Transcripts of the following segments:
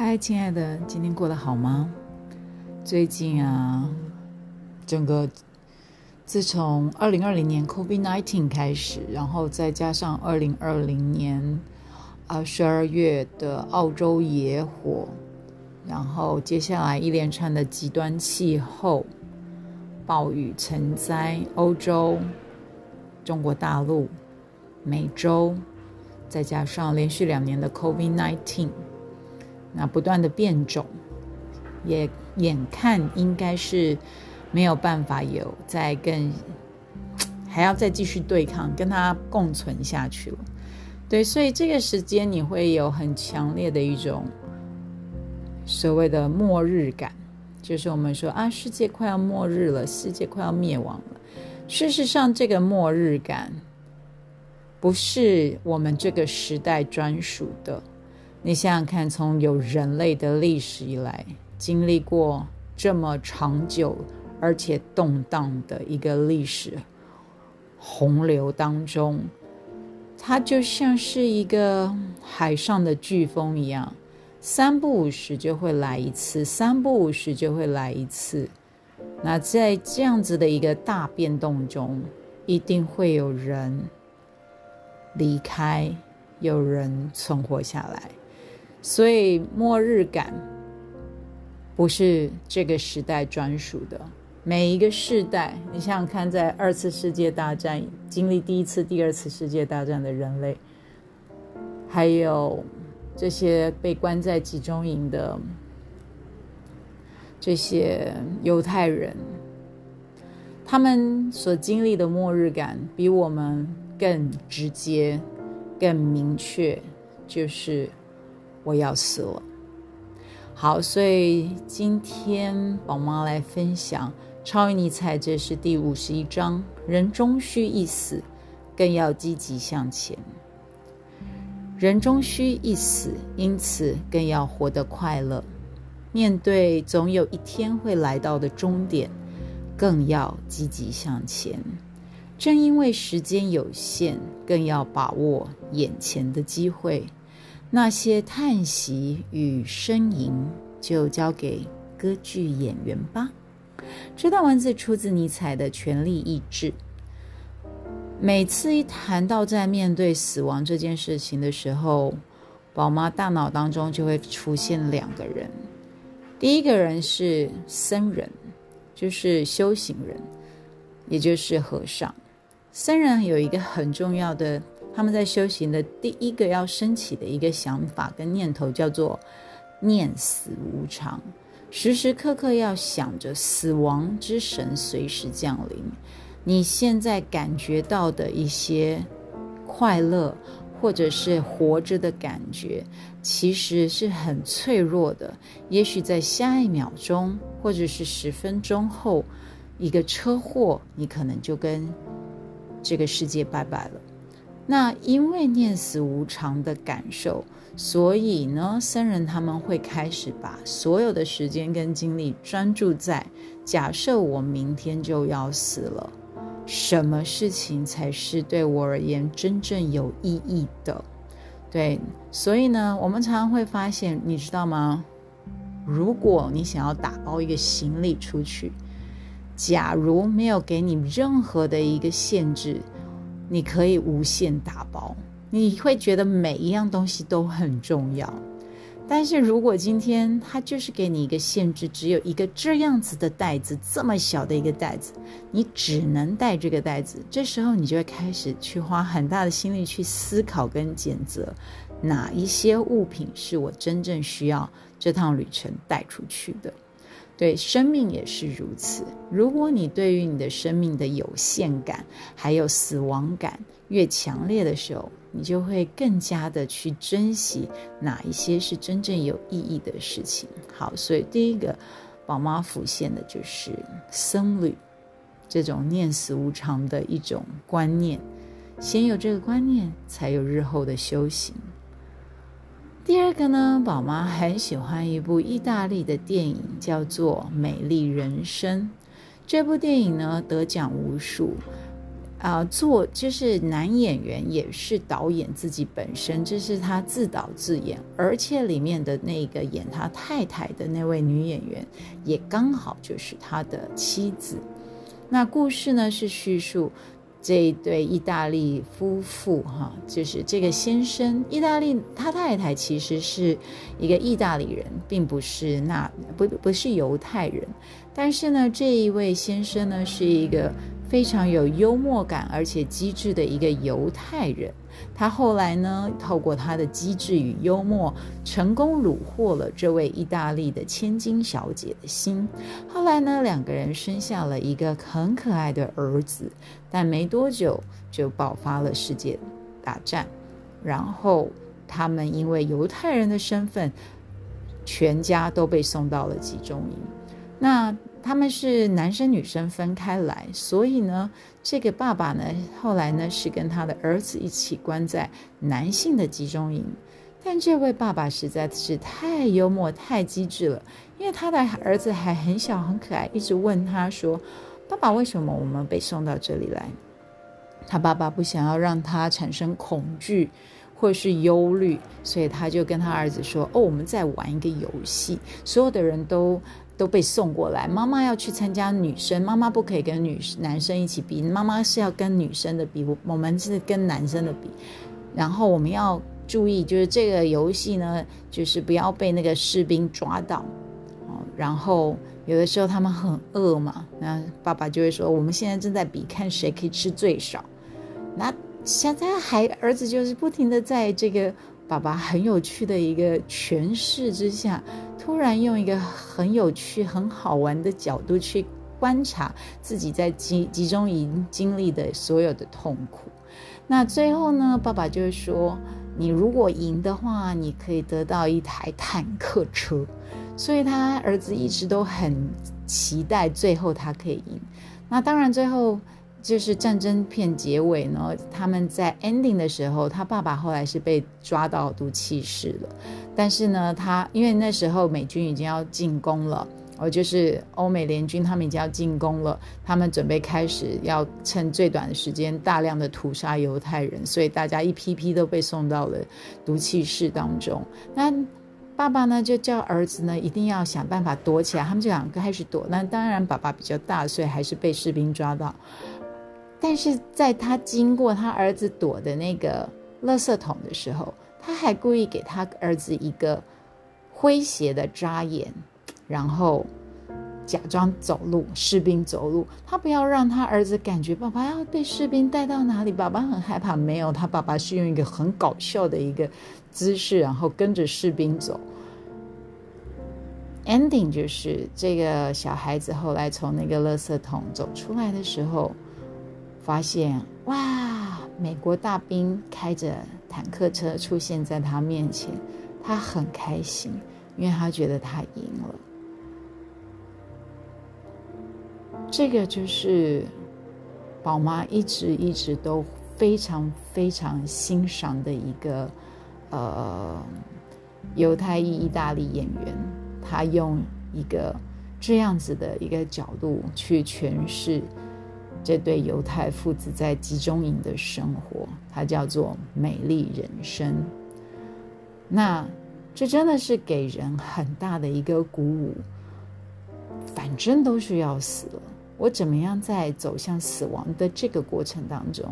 嗨，亲爱的，今天过得好吗？最近啊，整个自从二零二零年 COVID nineteen 开始，然后再加上二零二零年啊十二月的澳洲野火，然后接下来一连串的极端气候、暴雨成灾，欧洲、中国大陆、美洲，再加上连续两年的 COVID nineteen。那不断的变种，也眼看应该是没有办法有再更还要再继续对抗，跟它共存下去了。对，所以这个时间你会有很强烈的一种所谓的末日感，就是我们说啊，世界快要末日了，世界快要灭亡了。事实上，这个末日感不是我们这个时代专属的。你想想看，从有人类的历史以来，经历过这么长久而且动荡的一个历史洪流当中，它就像是一个海上的飓风一样，三不五时就会来一次，三不五时就会来一次。那在这样子的一个大变动中，一定会有人离开，有人存活下来。所以，末日感不是这个时代专属的。每一个世代，你想想看，在二次世界大战经历第一次、第二次世界大战的人类，还有这些被关在集中营的这些犹太人，他们所经历的末日感比我们更直接、更明确，就是。我要死了。好，所以今天宝妈来分享《超越尼采》，这是第五十一章。人终须一死，更要积极向前。人终须一死，因此更要活得快乐。面对总有一天会来到的终点，更要积极向前。正因为时间有限，更要把握眼前的机会。那些叹息与呻吟，就交给歌剧演员吧。这段文字出自尼采的《权力意志》。每次一谈到在面对死亡这件事情的时候，宝妈大脑当中就会出现两个人。第一个人是僧人，就是修行人，也就是和尚。僧人有一个很重要的。他们在修行的第一个要升起的一个想法跟念头，叫做念死无常，时时刻刻要想着死亡之神随时降临。你现在感觉到的一些快乐，或者是活着的感觉，其实是很脆弱的。也许在下一秒钟，或者是十分钟后，一个车祸，你可能就跟这个世界拜拜了。那因为念死无常的感受，所以呢，僧人他们会开始把所有的时间跟精力专注在假设我明天就要死了，什么事情才是对我而言真正有意义的？对，所以呢，我们常常会发现，你知道吗？如果你想要打包一个行李出去，假如没有给你任何的一个限制。你可以无限打包，你会觉得每一样东西都很重要。但是如果今天他就是给你一个限制，只有一个这样子的袋子，这么小的一个袋子，你只能带这个袋子。这时候你就会开始去花很大的心力去思考跟检测，哪一些物品是我真正需要这趟旅程带出去的。对生命也是如此。如果你对于你的生命的有限感，还有死亡感越强烈的时候，你就会更加的去珍惜哪一些是真正有意义的事情。好，所以第一个宝妈浮现的就是僧侣这种念死无常的一种观念。先有这个观念，才有日后的修行。第二个呢，宝妈很喜欢一部意大利的电影，叫做《美丽人生》。这部电影呢得奖无数，啊，做就是男演员也是导演自己本身，这是他自导自演，而且里面的那个演他太太的那位女演员，也刚好就是他的妻子。那故事呢是叙述这一对意大利夫妇，哈，就是这个先生，意大利他太太其实是一个意大利人，并不是那不不是犹太人，但是呢，这一位先生呢是一个。非常有幽默感而且机智的一个犹太人，他后来呢，透过他的机智与幽默，成功虏获了这位意大利的千金小姐的心。后来呢，两个人生下了一个很可爱的儿子，但没多久就爆发了世界大战，然后他们因为犹太人的身份，全家都被送到了集中营。那。他们是男生女生分开来，所以呢，这个爸爸呢，后来呢是跟他的儿子一起关在男性的集中营。但这位爸爸实在是太幽默、太机智了，因为他的儿子还很小、很可爱，一直问他说：“爸爸，为什么我们被送到这里来？”他爸爸不想要让他产生恐惧或是忧虑，所以他就跟他儿子说：“哦，我们在玩一个游戏，所有的人都。”都被送过来，妈妈要去参加女生，妈妈不可以跟女男生一起比，妈妈是要跟女生的比，我们是跟男生的比。然后我们要注意，就是这个游戏呢，就是不要被那个士兵抓到哦。然后有的时候他们很饿嘛，那爸爸就会说，我们现在正在比看谁可以吃最少。那现在还儿子就是不停的在这个爸爸很有趣的一个诠释之下。突然用一个很有趣、很好玩的角度去观察自己在集集中营经历的所有的痛苦。那最后呢，爸爸就是说，你如果赢的话，你可以得到一台坦克车。所以他儿子一直都很期待最后他可以赢。那当然最后。就是战争片结尾呢，他们在 ending 的时候，他爸爸后来是被抓到毒气室了。但是呢，他因为那时候美军已经要进攻了，哦，就是欧美联军他们已经要进攻了，他们准备开始要趁最短的时间大量的屠杀犹太人，所以大家一批批都被送到了毒气室当中。那爸爸呢就叫儿子呢一定要想办法躲起来，他们就两个开始躲。那当然爸爸比较大，所以还是被士兵抓到。但是在他经过他儿子躲的那个垃圾桶的时候，他还故意给他儿子一个诙谐的眨眼，然后假装走路，士兵走路，他不要让他儿子感觉爸爸要被士兵带到哪里，爸爸很害怕。没有，他爸爸是用一个很搞笑的一个姿势，然后跟着士兵走。Ending 就是这个小孩子后来从那个垃圾桶走出来的时候。发现哇，美国大兵开着坦克车出现在他面前，他很开心，因为他觉得他赢了。这个就是宝妈一直一直都非常非常欣赏的一个呃犹太裔意大利演员，他用一个这样子的一个角度去诠释。这对犹太父子在集中营的生活，它叫做美丽人生。那这真的是给人很大的一个鼓舞。反正都是要死了，我怎么样在走向死亡的这个过程当中，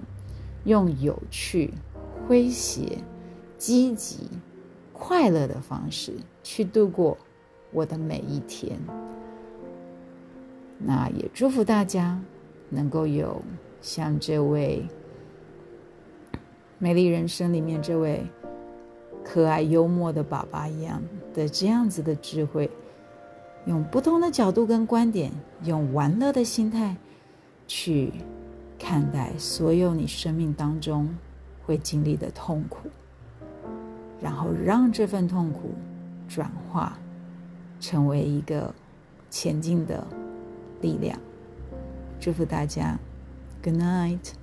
用有趣、诙谐、积极、快乐的方式去度过我的每一天。那也祝福大家。能够有像这位《美丽人生》里面这位可爱幽默的爸爸一样的这样子的智慧，用不同的角度跟观点，用玩乐的心态去看待所有你生命当中会经历的痛苦，然后让这份痛苦转化成为一个前进的力量。祝福大家，Good night。